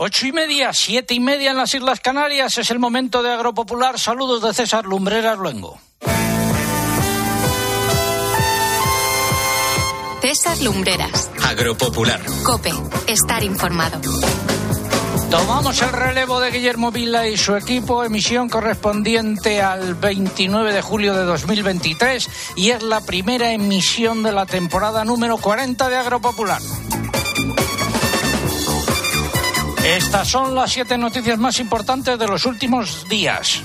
Ocho y media, siete y media en las Islas Canarias. Es el momento de Agropopular. Saludos de César Lumbreras Luengo. César Lumbreras. Agropopular. Cope. Estar informado. Tomamos el relevo de Guillermo Vila y su equipo, emisión correspondiente al 29 de julio de 2023 y es la primera emisión de la temporada número 40 de Agropopular. Estas son las siete noticias más importantes de los últimos días.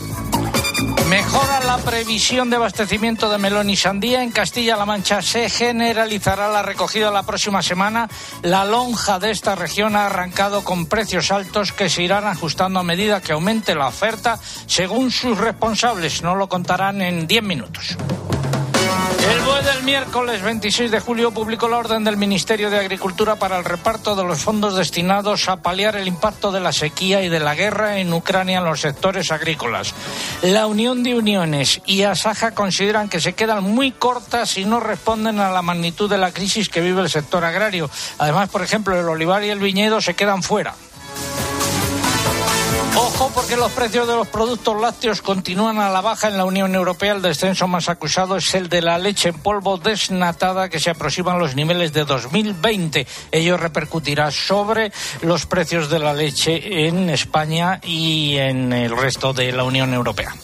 Mejora la previsión de abastecimiento de melón y sandía. En Castilla-La Mancha se generalizará la recogida la próxima semana. La lonja de esta región ha arrancado con precios altos que se irán ajustando a medida que aumente la oferta, según sus responsables. No lo contarán en diez minutos. El miércoles 26 de julio publicó la orden del Ministerio de Agricultura para el reparto de los fondos destinados a paliar el impacto de la sequía y de la guerra en Ucrania en los sectores agrícolas. La Unión de Uniones y Asaja consideran que se quedan muy cortas y no responden a la magnitud de la crisis que vive el sector agrario. Además, por ejemplo, el olivar y el viñedo se quedan fuera. Ojo porque los precios de los productos lácteos continúan a la baja en la Unión Europea. El descenso más acusado es el de la leche en polvo desnatada que se aproximan a los niveles de 2020. Ello repercutirá sobre los precios de la leche en España y en el resto de la Unión Europea.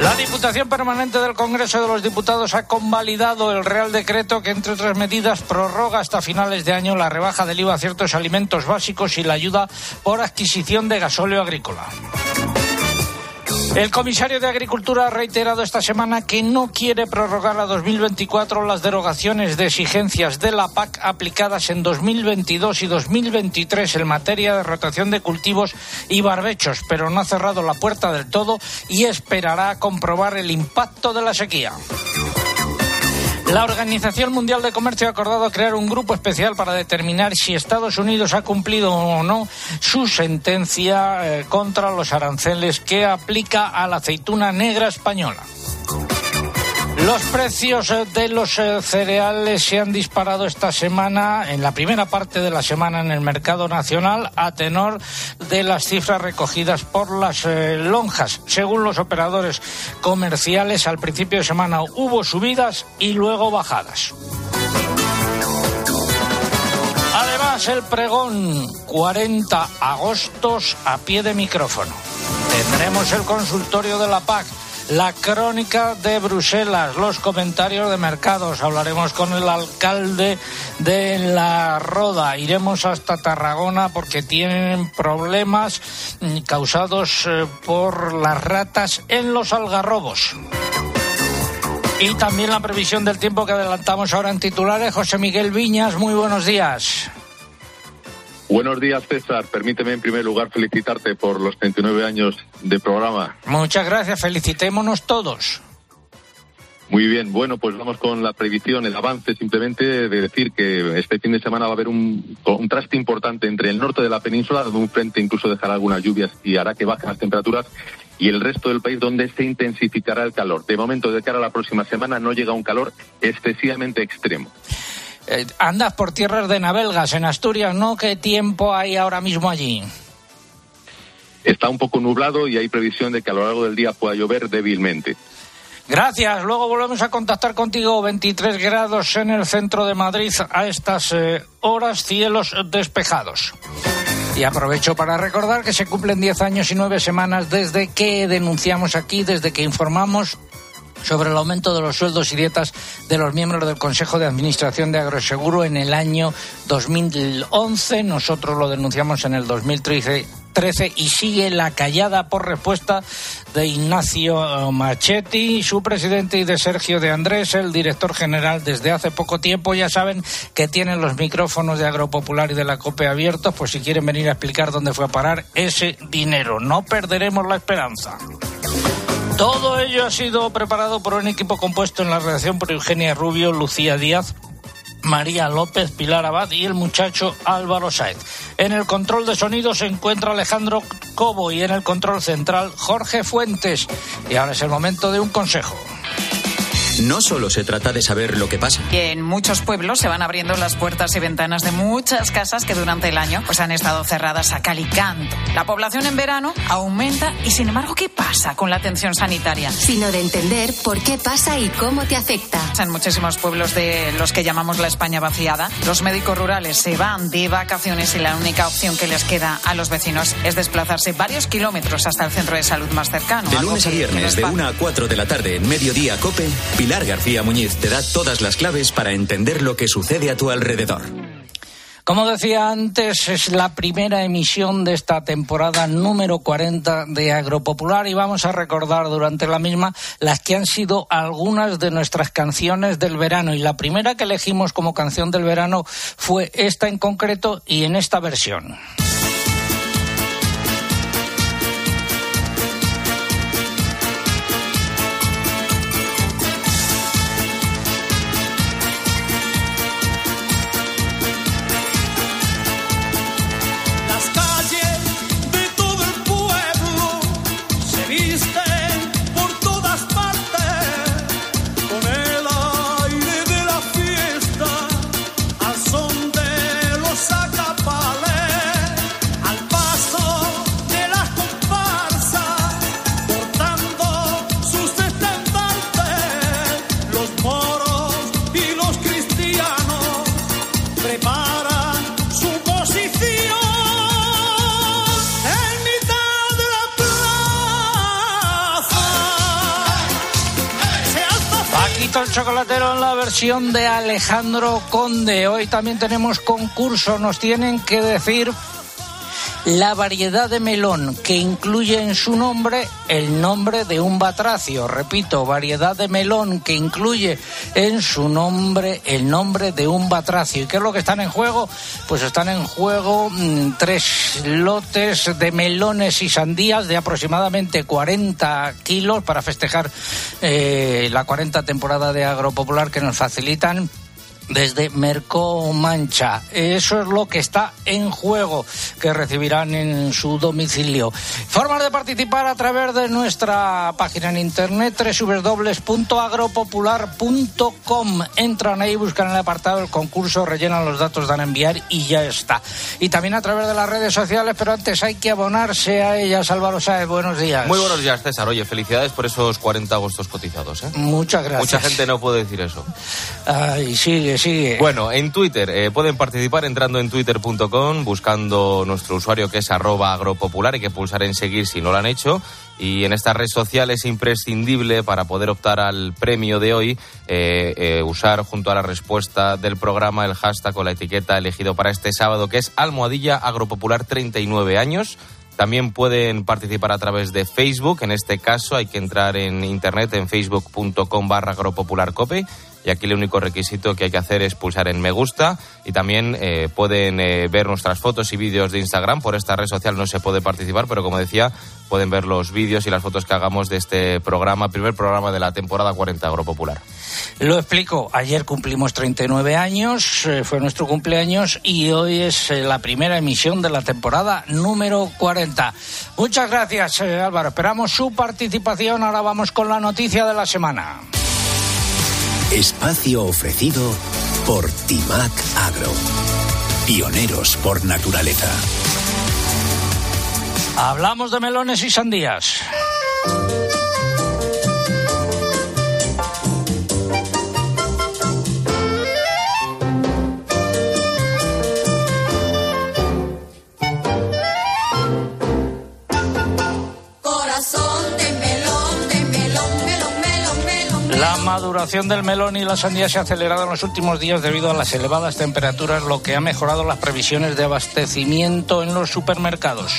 La Diputación Permanente del Congreso de los Diputados ha convalidado el Real Decreto que, entre otras medidas, prorroga hasta finales de año la rebaja del IVA a ciertos alimentos básicos y la ayuda por adquisición de gasóleo agrícola. El comisario de Agricultura ha reiterado esta semana que no quiere prorrogar a 2024 las derogaciones de exigencias de la PAC aplicadas en 2022 y 2023 en materia de rotación de cultivos y barbechos, pero no ha cerrado la puerta del todo y esperará comprobar el impacto de la sequía. La Organización Mundial de Comercio ha acordado crear un grupo especial para determinar si Estados Unidos ha cumplido o no su sentencia eh, contra los aranceles que aplica a la aceituna negra española. Los precios eh, de los eh, cereales se han disparado esta semana, en la primera parte de la semana en el mercado nacional, a tenor de las cifras recogidas por las eh, lonjas. Según los operadores comerciales, al principio de semana hubo subidas y luego bajadas. Además, el pregón 40 agostos a pie de micrófono. Tendremos el consultorio de la PAC la crónica de Bruselas, los comentarios de mercados. Hablaremos con el alcalde de La Roda. Iremos hasta Tarragona porque tienen problemas mm, causados eh, por las ratas en los algarrobos. Y también la previsión del tiempo que adelantamos ahora en titulares. José Miguel Viñas, muy buenos días. Buenos días, César. Permíteme en primer lugar felicitarte por los 39 años de programa. Muchas gracias. Felicitémonos todos. Muy bien, bueno, pues vamos con la predicción, el avance simplemente de decir que este fin de semana va a haber un contraste importante entre el norte de la península, donde un frente incluso dejará algunas lluvias y hará que bajen las temperaturas, y el resto del país donde se intensificará el calor. De momento, de cara a la próxima semana, no llega un calor excesivamente extremo. Eh, andas por tierras de Navelgas, en Asturias, ¿no? ¿Qué tiempo hay ahora mismo allí? Está un poco nublado y hay previsión de que a lo largo del día pueda llover débilmente. Gracias. Luego volvemos a contactar contigo. 23 grados en el centro de Madrid a estas eh, horas, cielos despejados. Y aprovecho para recordar que se cumplen 10 años y 9 semanas desde que denunciamos aquí, desde que informamos sobre el aumento de los sueldos y dietas de los miembros del Consejo de Administración de Agroseguro en el año 2011. Nosotros lo denunciamos en el 2013 y sigue la callada por respuesta de Ignacio Machetti, su presidente, y de Sergio de Andrés, el director general desde hace poco tiempo. Ya saben que tienen los micrófonos de Agropopular y de la COPE abiertos, pues si quieren venir a explicar dónde fue a parar ese dinero. No perderemos la esperanza. Todo ello ha sido preparado por un equipo compuesto en la redacción por Eugenia Rubio, Lucía Díaz, María López, Pilar Abad y el muchacho Álvaro Saez. En el control de sonido se encuentra Alejandro Cobo y en el control central Jorge Fuentes. Y ahora es el momento de un consejo. No solo se trata de saber lo que pasa. en muchos pueblos se van abriendo las puertas y ventanas de muchas casas que durante el año pues, han estado cerradas a cal y canto. La población en verano aumenta y, sin embargo, ¿qué pasa con la atención sanitaria? Sino de entender por qué pasa y cómo te afecta. En muchísimos pueblos de los que llamamos la España vaciada, los médicos rurales se van de vacaciones y la única opción que les queda a los vecinos es desplazarse varios kilómetros hasta el centro de salud más cercano. De lunes a viernes, de 1 a 4 de la tarde, en mediodía, Cope, Pilar García Muñiz te da todas las claves para entender lo que sucede a tu alrededor. Como decía antes, es la primera emisión de esta temporada número 40 de Agropopular y vamos a recordar durante la misma las que han sido algunas de nuestras canciones del verano. Y la primera que elegimos como canción del verano fue esta en concreto y en esta versión. El chocolatero en la versión de Alejandro Conde. Hoy también tenemos concurso. Nos tienen que decir la variedad de melón que incluye en su nombre el nombre de un batracio. Repito, variedad de melón que incluye en su nombre el nombre de un batracio. ¿Y qué es lo que están en juego? Pues están en juego mm, tres lotes de melones y sandías de aproximadamente 40 kilos para festejar eh, la 40 temporada de Agropopular que nos facilitan desde Mercomancha. Eso es lo que está en juego que recibirán en su domicilio. Formas de participar a través de nuestra página en internet www.agropopular.com. Entran ahí, buscan el apartado del concurso, rellenan los datos, dan a enviar y ya está. Y también a través de las redes sociales, pero antes hay que abonarse a ellas. Álvaro Sáez, buenos días. Muy buenos días, César. Oye, felicidades por esos 40 agostos cotizados. ¿eh? Muchas gracias. Mucha gente no puede decir eso. Ay, sigue, Bueno, en Twitter eh, pueden participar entrando en twitter.com, buscando nuestro usuario que es arroba agropopular, hay que pulsar en seguir si no lo han hecho. Y en esta red social es imprescindible para poder optar al premio de hoy eh, eh, usar junto a la respuesta del programa el hashtag o la etiqueta elegido para este sábado que es almohadilla agropopular 39 años. También pueden participar a través de Facebook. En este caso hay que entrar en internet en facebook.com barra y aquí el único requisito que hay que hacer es pulsar en me gusta y también eh, pueden eh, ver nuestras fotos y vídeos de Instagram. Por esta red social no se puede participar, pero como decía, pueden ver los vídeos y las fotos que hagamos de este programa, primer programa de la temporada 40 Agropopular. Lo explico. Ayer cumplimos 39 años, eh, fue nuestro cumpleaños y hoy es la primera emisión de la temporada número 40. Muchas gracias, Álvaro. Esperamos su participación. Ahora vamos con la noticia de la semana. Espacio ofrecido por Timac Agro. Pioneros por naturaleza. Hablamos de melones y sandías. Maduración del melón y la sandía se ha acelerado en los últimos días debido a las elevadas temperaturas, lo que ha mejorado las previsiones de abastecimiento en los supermercados.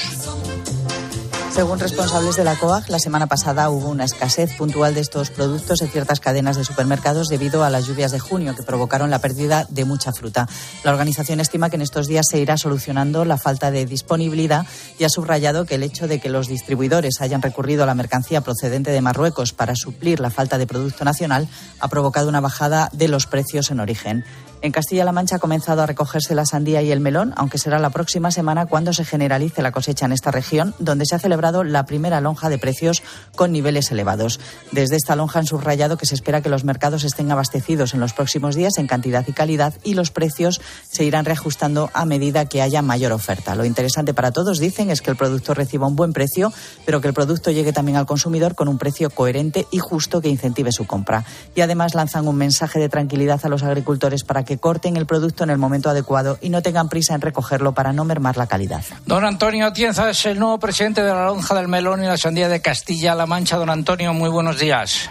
Según responsables de la COAG, la semana pasada hubo una escasez puntual de estos productos en ciertas cadenas de supermercados debido a las lluvias de junio que provocaron la pérdida de mucha fruta. La organización estima que en estos días se irá solucionando la falta de disponibilidad y ha subrayado que el hecho de que los distribuidores hayan recurrido a la mercancía procedente de Marruecos para suplir la falta de producto nacional ha provocado una bajada de los precios en origen. En Castilla-La Mancha ha comenzado a recogerse la sandía y el melón, aunque será la próxima semana cuando se generalice la cosecha en esta región, donde se ha celebrado la primera lonja de precios con niveles elevados. Desde esta lonja han subrayado que se espera que los mercados estén abastecidos en los próximos días en cantidad y calidad y los precios se irán reajustando a medida que haya mayor oferta. Lo interesante para todos, dicen, es que el productor reciba un buen precio, pero que el producto llegue también al consumidor con un precio coherente y justo que incentive su compra. Y además lanzan un mensaje de tranquilidad a los agricultores para que que corten el producto en el momento adecuado y no tengan prisa en recogerlo para no mermar la calidad. Don Antonio Atienza es el nuevo presidente de la lonja del melón y la sandía de Castilla-La Mancha. Don Antonio, muy buenos días.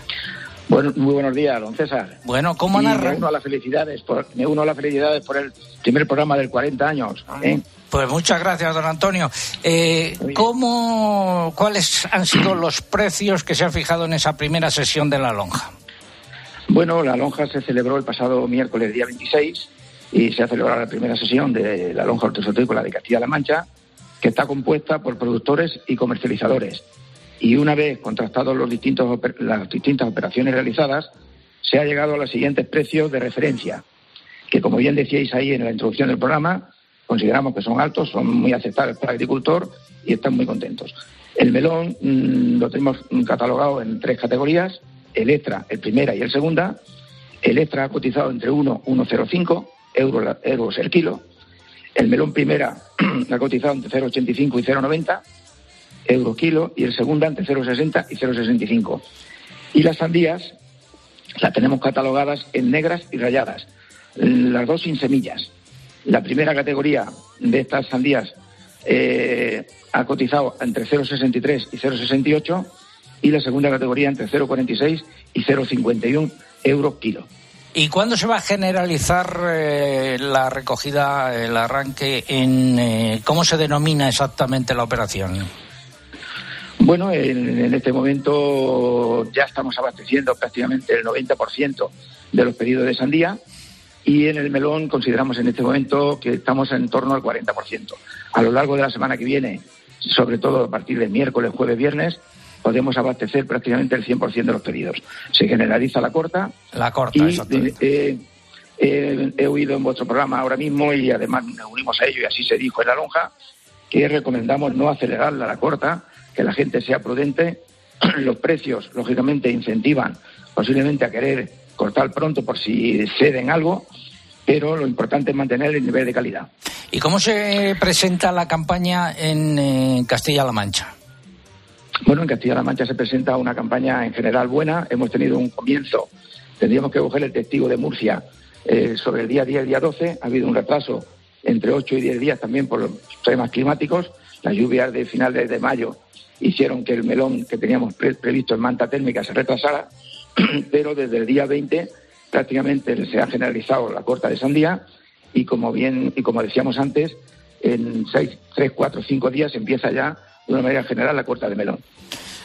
Bueno, muy buenos días, don César. Bueno, ¿cómo han Me uno a las felicidades por, me uno a las felicidades por el primer programa del 40 años. ¿eh? Pues muchas gracias, don Antonio. Eh, ¿cómo, ¿Cuáles han sido los precios que se han fijado en esa primera sesión de la lonja? Bueno, la lonja se celebró el pasado miércoles, día 26, y se ha celebrado la primera sesión de la lonja hortofrutícola de Castilla-La Mancha, que está compuesta por productores y comercializadores. Y una vez contrastados los las distintas operaciones realizadas, se ha llegado a los siguientes precios de referencia, que como bien decíais ahí en la introducción del programa, consideramos que son altos, son muy aceptables para el agricultor y están muy contentos. El melón mm, lo tenemos catalogado en tres categorías, el extra, el primera y el segunda. El extra ha cotizado entre 1 1,05 euros, euros el kilo. El melón primera ha cotizado entre 0,85 y 0,90 euros kilo. Y el segunda entre 0,60 y 0,65. Y las sandías las tenemos catalogadas en negras y rayadas, las dos sin semillas. La primera categoría de estas sandías eh, ha cotizado entre 0,63 y 0,68 y la segunda categoría entre 0,46 y 0,51 euros kilo. ¿Y cuándo se va a generalizar eh, la recogida, el arranque, en eh, cómo se denomina exactamente la operación? Bueno, en, este momento ya estamos abasteciendo prácticamente el 90% de los pedidos de sandía y en el melón consideramos en este momento que estamos en torno al 40%. A lo largo de la semana que viene, sobre todo a partir de miércoles, jueves, viernes, podemos abastecer prácticamente el 100% de los pedidos. Se generaliza la corta. La corta, y, eh, eh, he oído en vuestro programa ahora mismo y además nos unimos a ello y así se dijo en la lonja que recomendamos no acelerarla la corta, que la gente sea prudente. Los precios, lógicamente, incentivan posiblemente a querer cortar pronto por si ceden algo, pero lo importante es mantener el nivel de calidad. ¿Y cómo se presenta la campaña en eh, Castilla-La Mancha? Bueno, en Castilla-La Mancha se presenta una campaña en general buena. Hemos tenido un comienzo. Tendríamos que coger el testigo de Murcia eh, sobre el día 10 y el día 12. Ha habido un retraso entre 8 y 10 días también por los temas climáticos. Las lluvias de finales de mayo hicieron que el melón que teníamos previsto en manta térmica se retrasara, pero desde el día 20 prácticamente se ha generalizado la corta de sandía y como bien y como decíamos antes, en 6, 3, 4, 5 días empieza ya de una manera general la corta de melón.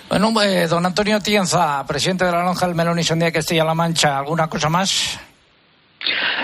Bueno, eh, don Antonio Tienza, presidente de la Lonja del Melón y Sandía Castilla-La Mancha, ¿alguna cosa más?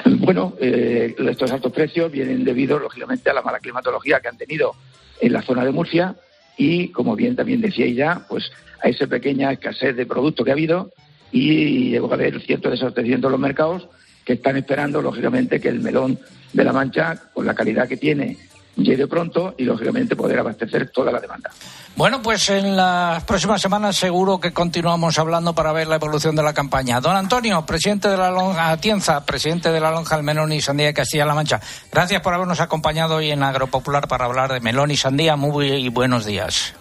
Bueno, eh, estos altos precios vienen debido, lógicamente, a la mala climatología que han tenido en la zona de Murcia y, como bien también decía ya, pues a esa pequeña escasez de producto que ha habido y llegó a haber cierto desabastecimiento en los mercados que están esperando, lógicamente, que el melón de la Mancha, con la calidad que tiene llegue pronto y, lógicamente, poder abastecer toda la demanda. Bueno, pues en las próximas semanas seguro que continuamos hablando para ver la evolución de la campaña. Don Antonio, presidente de la Lonja Atienza, presidente de la Lonja del Melón y Sandía de Castilla-La Mancha, gracias por habernos acompañado hoy en Agropopular para hablar de melón y sandía. Muy buenos días.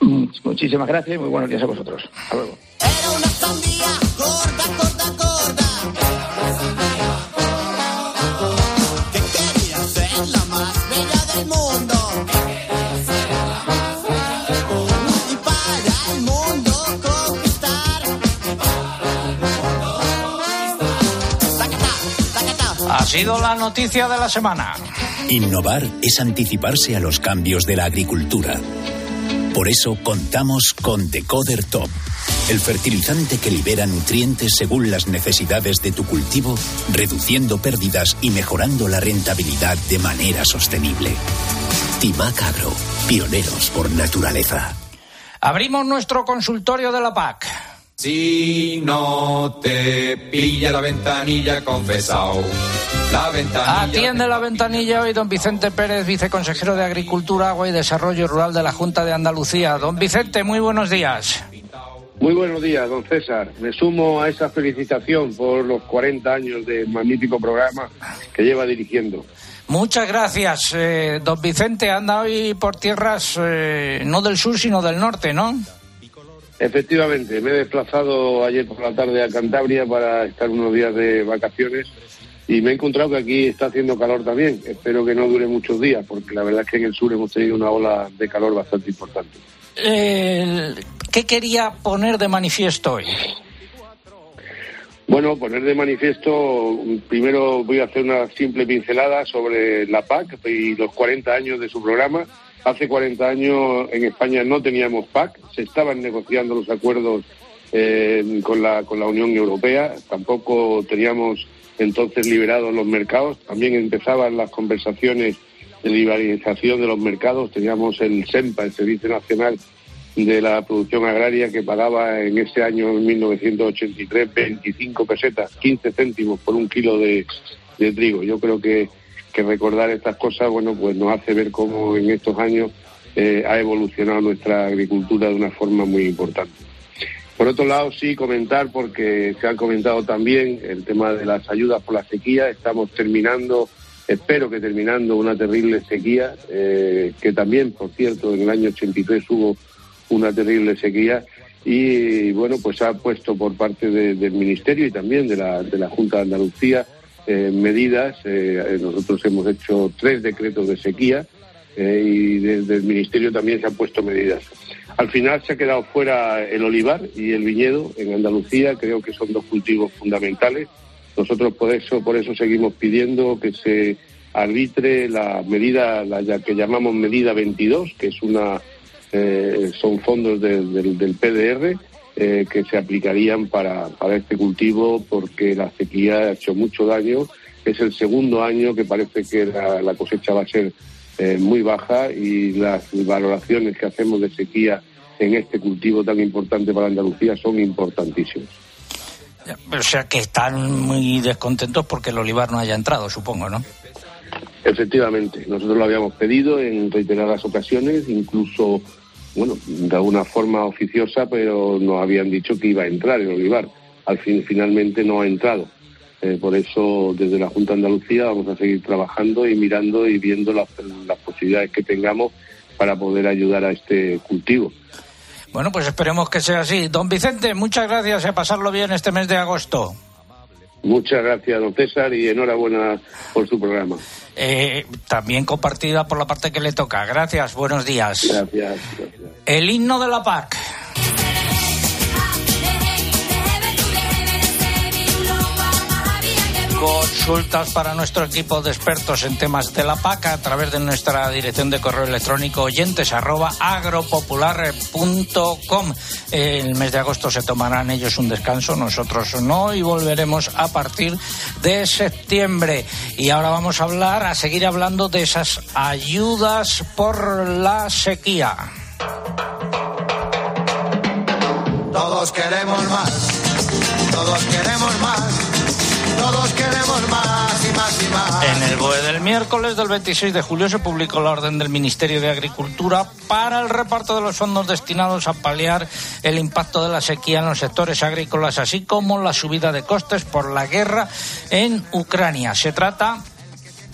Muchísimas gracias y muy buenos días a vosotros. Hasta luego. Ha sido la noticia de la semana. Innovar es anticiparse a los cambios de la agricultura. Por eso contamos con Decoder Top, el fertilizante que libera nutrientes según las necesidades de tu cultivo, reduciendo pérdidas y mejorando la rentabilidad de manera sostenible. Timac Agro, pioneros por naturaleza. Abrimos nuestro consultorio de la PAC. Si no te pilla la ventanilla, confesao. La ventanilla. Atiende la ventanilla hoy don Vicente Pérez, viceconsejero de Agricultura, Agua y Desarrollo Rural de la Junta de Andalucía. Don Vicente, muy buenos días. Muy buenos días, don César. Me sumo a esa felicitación por los 40 años de magnífico programa que lleva dirigiendo. Muchas gracias. Eh, don Vicente anda hoy por tierras eh, no del sur, sino del norte, ¿no? Efectivamente, me he desplazado ayer por la tarde a Cantabria para estar unos días de vacaciones y me he encontrado que aquí está haciendo calor también. Espero que no dure muchos días, porque la verdad es que en el sur hemos tenido una ola de calor bastante importante. Eh, ¿Qué quería poner de manifiesto hoy? Bueno, poner de manifiesto, primero voy a hacer una simple pincelada sobre la PAC y los 40 años de su programa Hace 40 años en España no teníamos PAC, se estaban negociando los acuerdos eh, con, la, con la Unión Europea, tampoco teníamos entonces liberados los mercados, también empezaban las conversaciones de liberalización de los mercados, teníamos el SEMPA, el Servicio Nacional de la Producción Agraria, que pagaba en ese año, en 1983, 25 pesetas, 15 céntimos por un kilo de trigo. Yo creo que que recordar estas cosas, bueno, pues nos hace ver cómo en estos años eh, ha evolucionado nuestra agricultura de una forma muy importante. Por otro lado, sí comentar, porque se ha comentado también el tema de las ayudas por la sequía. Estamos terminando, espero que terminando, una terrible sequía, eh, que también, por cierto, en el año 83 hubo una terrible sequía. Y bueno, pues ha puesto por parte del Ministerio y también de la, de la Junta de Andalucía eh, medidas. Eh, nosotros hemos hecho tres decretos de sequía eh, y desde el Ministerio también se han puesto medidas. Al final se ha quedado fuera el olivar y el viñedo en Andalucía. Creo que son dos cultivos fundamentales. Nosotros por eso, por eso seguimos pidiendo que se arbitre la medida, la que llamamos medida 22, que es una son fondos del PDR eh, que se aplicarían para, para este cultivo porque la sequía ha hecho mucho daño. Es el segundo año que parece que la, cosecha va a ser eh, muy baja y las valoraciones que hacemos de sequía en este cultivo tan importante para Andalucía son importantísimas. O sea que están muy descontentos porque el olivar no haya entrado, supongo, ¿no? Efectivamente, nosotros lo habíamos pedido en reiteradas ocasiones, incluso bueno, de alguna forma oficiosa, pero nos habían dicho que iba a entrar el olivar. Al fin, finalmente no ha entrado. Eh, por eso, desde la Junta de Andalucía vamos a seguir trabajando y mirando y viendo las, las posibilidades que tengamos para poder ayudar a este cultivo. Bueno, pues esperemos que sea así. Don Vicente, muchas gracias y a pasarlo bien este mes de agosto. Muchas gracias, don César, y enhorabuena por su programa. Eh, también compartida por la parte que le toca. Gracias, buenos días. Gracias. El himno de la PAC. Consultas para nuestro equipo de expertos en temas de la PAC a través de nuestra dirección de correo electrónico oyentes arroba. El mes de agosto se tomarán ellos un descanso, nosotros no, y volveremos a partir de septiembre. Y ahora vamos a hablar, a seguir hablando de esas ayudas por la sequía. Todos queremos más, todos queremos más En el BOE del miércoles del 26 de julio se publicó la orden del Ministerio de Agricultura para el reparto de los fondos destinados a paliar el impacto de la sequía en los sectores agrícolas, así como la subida de costes por la guerra en Ucrania. Se trata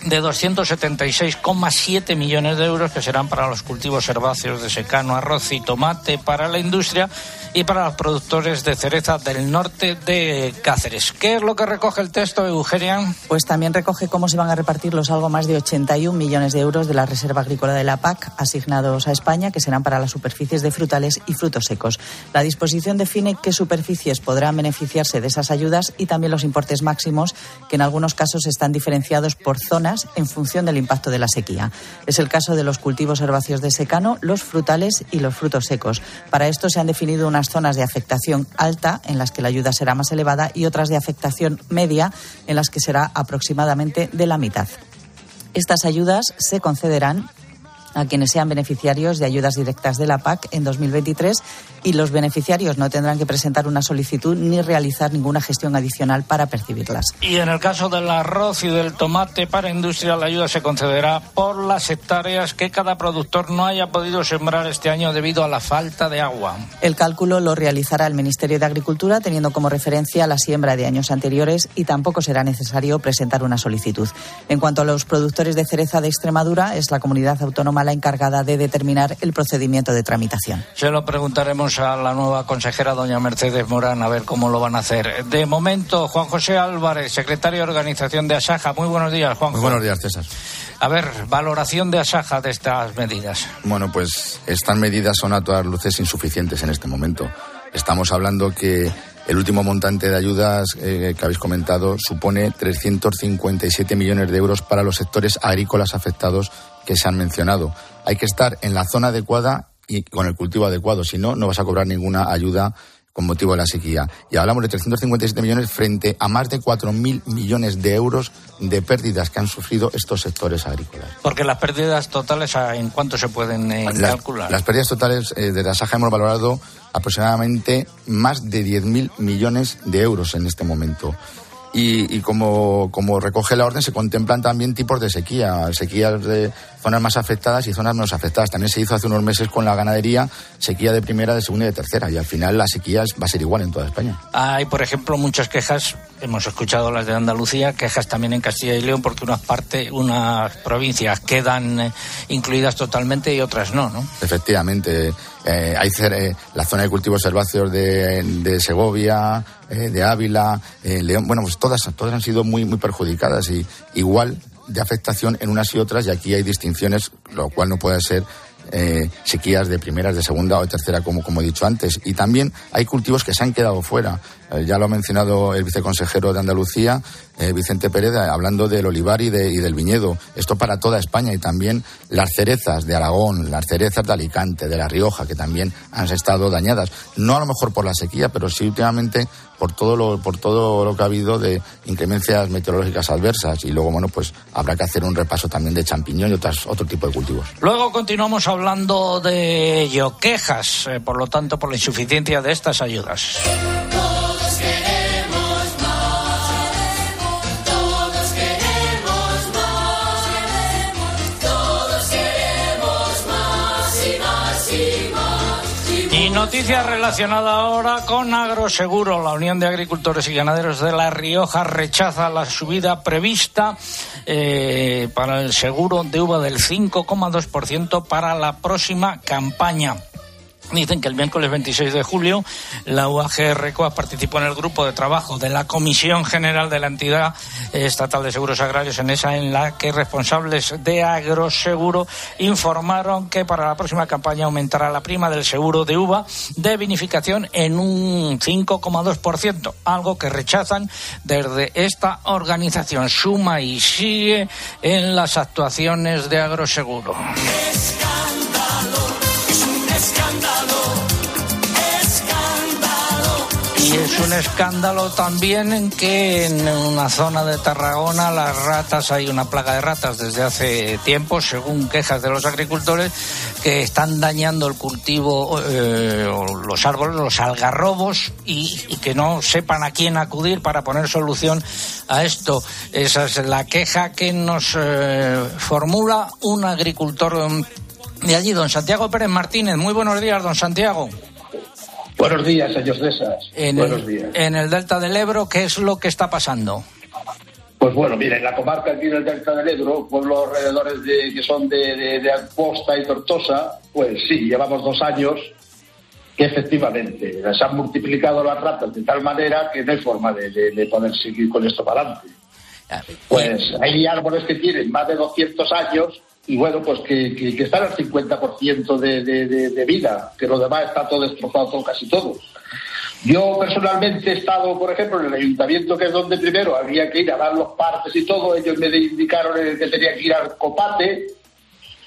de 276,7 millones de euros que serán para los cultivos herbáceos de secano, arroz y tomate para la industria y para los productores de cereza del norte de Cáceres. ¿Qué es lo que recoge el texto, Eugenia? Pues también recoge cómo se van a repartir los algo más de 81 millones de euros de la Reserva Agrícola de la PAC asignados a España, que serán para las superficies de frutales y frutos secos. La disposición define qué superficies podrán beneficiarse de esas ayudas y también los importes máximos, que en algunos casos están diferenciados por zonas en función del impacto de la sequía. Es el caso de los cultivos herbáceos de secano, los frutales y los frutos secos. Para esto se han definido unas zonas de afectación alta en las que la ayuda será más elevada y otras de afectación media en las que será aproximadamente de la mitad. Estas ayudas se concederán a quienes sean beneficiarios de ayudas directas de la PAC en 2023 y los beneficiarios no tendrán que presentar una solicitud ni realizar ninguna gestión adicional para percibirlas. Y en el caso del arroz y del tomate para industria, la ayuda se concederá por las hectáreas que cada productor no haya podido sembrar este año debido a la falta de agua. El cálculo lo realizará el Ministerio de Agricultura teniendo como referencia la siembra de años anteriores y tampoco será necesario presentar una solicitud. En cuanto a los productores de cereza de Extremadura, es la comunidad autónoma la encargada de determinar el procedimiento de tramitación. Se lo preguntaremos a la nueva consejera, doña Mercedes Morán, a ver cómo lo van a hacer. De momento, Juan José Álvarez, secretario de Organización de Asaja. Muy buenos días, Juan. Muy buenos días, César. A ver, valoración de Asaja de estas medidas. Bueno, pues estas medidas son a todas luces insuficientes en este momento. Estamos hablando que el último montante de ayudas eh, que habéis comentado supone 357 millones de euros para los sectores agrícolas afectados que se han mencionado. Hay que estar en la zona adecuada y con el cultivo adecuado, si no, no vas a cobrar ninguna ayuda con motivo de la sequía. Y hablamos de 357 millones frente a más de 4.000 millones de euros de pérdidas que han sufrido estos sectores agrícolas. Porque las pérdidas totales, ¿en cuánto se pueden eh, calcular? Las pérdidas totales eh, de la Saja hemos valorado aproximadamente más de 10.000 millones de euros en este momento. Y, como, como, recoge la orden, se contemplan también tipos de sequía, sequías de zonas más afectadas y zonas menos afectadas. También se hizo hace unos meses con la ganadería sequía de primera, de segunda y de tercera, y al final la sequía va a ser igual en toda España. Hay, por ejemplo, muchas quejas, hemos escuchado las de Andalucía, quejas también en Castilla y León, porque unas partes, unas provincias quedan eh, incluidas totalmente y otras no, ¿no? Efectivamente. Eh, hay eh, la zona de cultivos herbáceos de, Segovia, eh, de Ávila, León. Bueno, pues todas, todas han sido muy, muy perjudicadas y igual de afectación en unas y otras y aquí hay distinciones, lo cual no puede ser eh, sequías de primeras, de segunda o de tercera, como, como he dicho antes. Y también hay cultivos que se han quedado fuera. Eh, ya lo ha mencionado el viceconsejero de Andalucía, eh, Vicente Pérez, hablando del olivar y, de, y, del viñedo. Esto para toda España y también las cerezas de Aragón, las cerezas de Alicante, de La Rioja, que también han estado dañadas. No a lo mejor por la sequía, pero sí últimamente por todo lo, por todo lo que ha habido de inclemencias meteorológicas adversas. Y luego, bueno, pues habrá que hacer un repaso también de champiñón y otras, otro tipo de cultivos. Luego continuamos hablando de ello. Quejas, eh, por lo tanto, por la insuficiencia de estas ayudas. Noticia relacionada ahora con Agroseguro. La Unión de Agricultores y Ganaderos de La Rioja rechaza la subida prevista eh, para el seguro de uva del 5,2% para la próxima campaña. Dicen que el miércoles 26 de julio la UAGRCOA participó en el grupo de trabajo de la Comisión General de la Entidad Estatal de Seguros Agrarios en esa en la que responsables de Agroseguro informaron que para la próxima campaña aumentará la prima del seguro de uva de vinificación en un 5,2%, algo que rechazan desde esta organización. Suma y sigue en las actuaciones de Agroseguro. Y es un escándalo también en que en una zona de Tarragona las ratas, hay una plaga de ratas desde hace tiempo, según quejas de los agricultores, que están dañando el cultivo, eh, los árboles, los algarrobos, y, que no sepan a quién acudir para poner solución a esto. Esa es la queja que nos eh, formula un agricultor de allí, don Santiago Pérez Martínez. Muy buenos días, don Santiago. Buenos días, señor César. En Buenos el, días. En el Delta del Ebro, ¿qué es lo que está pasando? Pues bueno, mire, en la comarca aquí del Delta del Ebro, pueblos alrededores de, que son de, de, y Tortosa, pues sí, llevamos dos años que efectivamente se han multiplicado las ratas de tal manera que no hay forma de, de poder seguir con esto para adelante. Pues hay árboles que tienen más de 200 años y bueno, pues que, que, que están al 50% de, de, de, vida, que lo demás está todo destrozado, todo, casi todo. Yo personalmente he estado, por ejemplo, en el ayuntamiento, que es donde primero había que ir a dar los partes y todo, ellos me indicaron que tenía que ir al copate,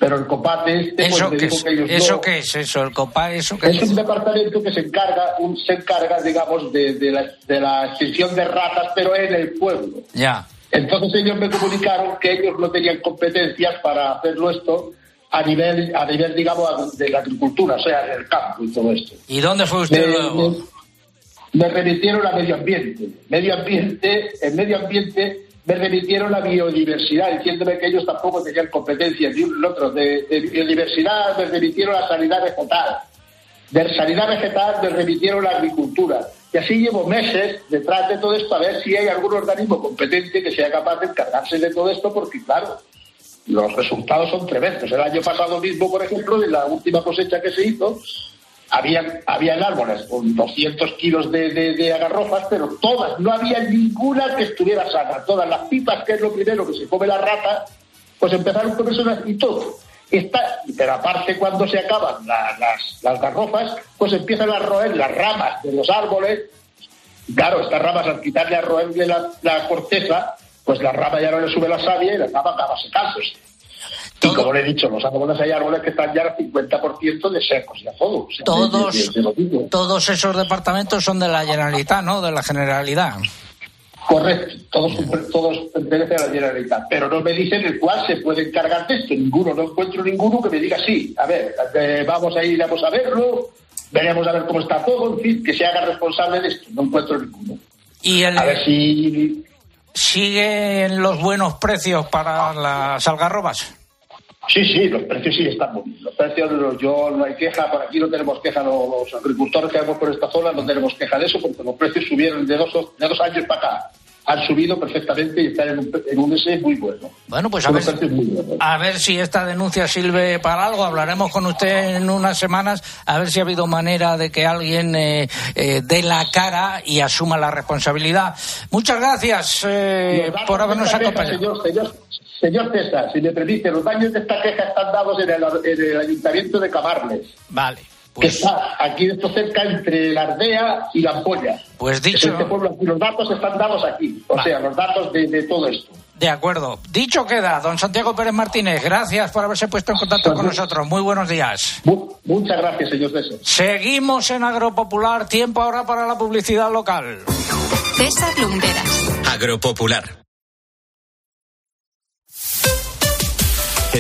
pero el copate este ¿Eso, pues, me dijo es? que ellos ¿Eso no. qué es eso? ¿El? ¿Eso qué Es un departamento que se encarga, un, se encarga, digamos, de, de, la, de la extinción de ratas, pero en el pueblo. Ya. Entonces ellos me comunicaron que ellos no tenían competencias para hacerlo esto, a nivel, a nivel, digamos, de la agricultura, o sea, del campo y todo esto. ¿Y dónde fue usted luego? Me, remitieron a medio ambiente. Medio ambiente, en medio ambiente me remitieron a biodiversidad, diciéndome que ellos tampoco tenían competencias ni ni otro. De, de, biodiversidad me remitieron a sanidad vegetal. De sanidad vegetal me remitieron a agricultura. Y así llevo meses detrás de todo esto a ver si hay algún organismo competente que sea capaz de encargarse de todo esto, porque claro, los resultados son tremendos. El año pasado mismo, por ejemplo, en la última cosecha que se hizo, había, habían árboles con 200 kilos de, agarrofas, pero todas, no había ninguna que estuviera sana. Todas las pipas, que es lo primero que se come la rata, pues empezaron con eso y todo. Está, pero aparte cuando se acaban las, las garrofas, pues empiezan a roer las ramas de los árboles. Claro, estas ramas al quitarle a roerle la, la corteza, pues la rama ya no le sube la savia y la rama acaba secándose. Y como le he dicho, los árboles hay árboles que están ya al 50% de secos, ya todos. todos, todos esos departamentos son de la Generalitat, ¿no? De la Generalidad. Correcto, todos, todos pertenecen a la Generalitat, pero no me dicen el cual se puede encargar de esto, ninguno, no encuentro ninguno que me diga sí, a ver, eh, vamos a ir, vamos a verlo, veremos a ver cómo está todo, en fin, que se haga responsable de esto, no encuentro ninguno. Y el... A ver si... ¿Siguen los buenos precios para las algarrobas? Sí, sí, los precios sí están muy bien. Los precios, yo no hay queja, por aquí no tenemos queja, los, agricultores que vamos por esta zona no tenemos queja de eso, porque los precios subieron de dos, de dos años para acá. Han subido perfectamente y están en un, en un S muy bueno. Bueno, pues a ver, a ver si esta denuncia sirve para algo. Hablaremos con usted en unas semanas a ver si ha habido manera de que alguien eh, eh, dé la cara y asuma la responsabilidad. Muchas gracias eh, por habernos acompañado. Señor César, si me permite, los daños de esta queja están dados en el, ayuntamiento de Camarles. Vale. Que pues- está aquí esto cerca entre la Ardea y la Ampolla. Pues dicho. Este pueblo, los datos están dados aquí. O sea, los datos de, todo esto. De acuerdo. Dicho queda, don Santiago Pérez Martínez, gracias por haberse puesto en contacto con nosotros. Muy buenos días. muchas gracias, señor César. Seguimos en Agropopular. Tiempo ahora para la publicidad local. César Lumberas. Agropopular.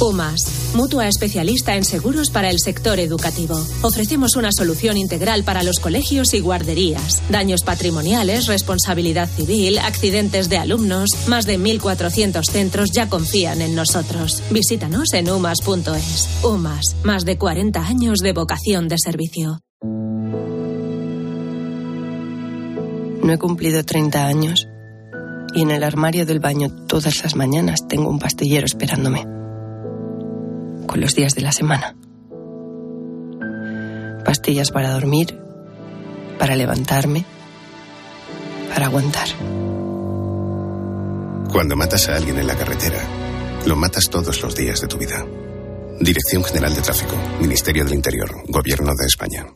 UMAS, mutua especialista en seguros para el sector educativo. Ofrecemos una solución integral para los colegios y guarderías. Daños patrimoniales, responsabilidad civil, accidentes de alumnos. Más de 1.400 centros ya confían en nosotros. Visítanos en umas.es. UMAS, más de 40 años de vocación de servicio. No he cumplido 30 años y en el armario del baño todas las mañanas tengo un pastillero esperándome los días de la semana. Pastillas para dormir, para levantarme, para aguantar. Cuando matas a alguien en la carretera, lo matas todos los días de tu vida. Dirección General de Tráfico, Ministerio del Interior, Gobierno de España.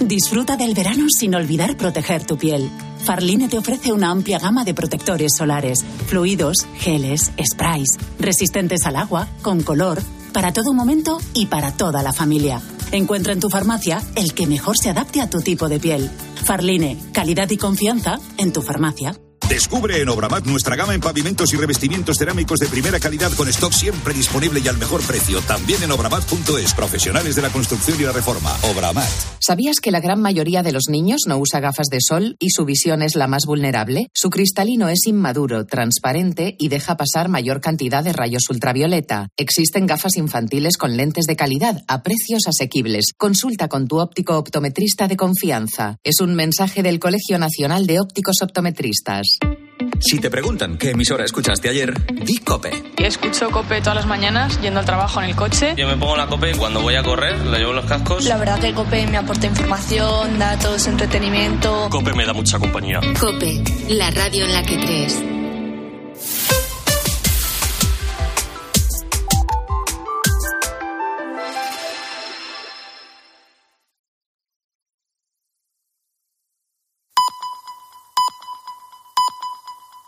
Disfruta del verano sin olvidar proteger tu piel. Farline te ofrece una amplia gama de protectores solares, fluidos, geles, sprays, resistentes al agua, con color para todo momento y para toda la familia. Encuentra en tu farmacia el que mejor se adapte a tu tipo de piel. Farline, calidad y confianza en tu farmacia. Descubre en Obramat nuestra gama en pavimentos y revestimientos cerámicos de primera calidad con stock siempre disponible y al mejor precio. También en obramat.es, profesionales de la construcción y la reforma. Obramat. ¿Sabías que la gran mayoría de los niños no usa gafas de sol y su visión es la más vulnerable? Su cristalino es inmaduro, transparente y deja pasar mayor cantidad de rayos ultravioleta. Existen gafas infantiles con lentes de calidad a precios asequibles. Consulta con tu óptico optometrista de confianza. Es un mensaje del Colegio Nacional de Ópticos Optometristas. Si te preguntan qué emisora escuchaste ayer, di Cope. Escucho Cope todas las mañanas yendo al trabajo en el coche. Yo me pongo la Cope cuando voy a correr, le llevo los cascos. La verdad que Cope me aporta información, datos, entretenimiento. Cope me da mucha compañía. Cope, la radio en la que crees.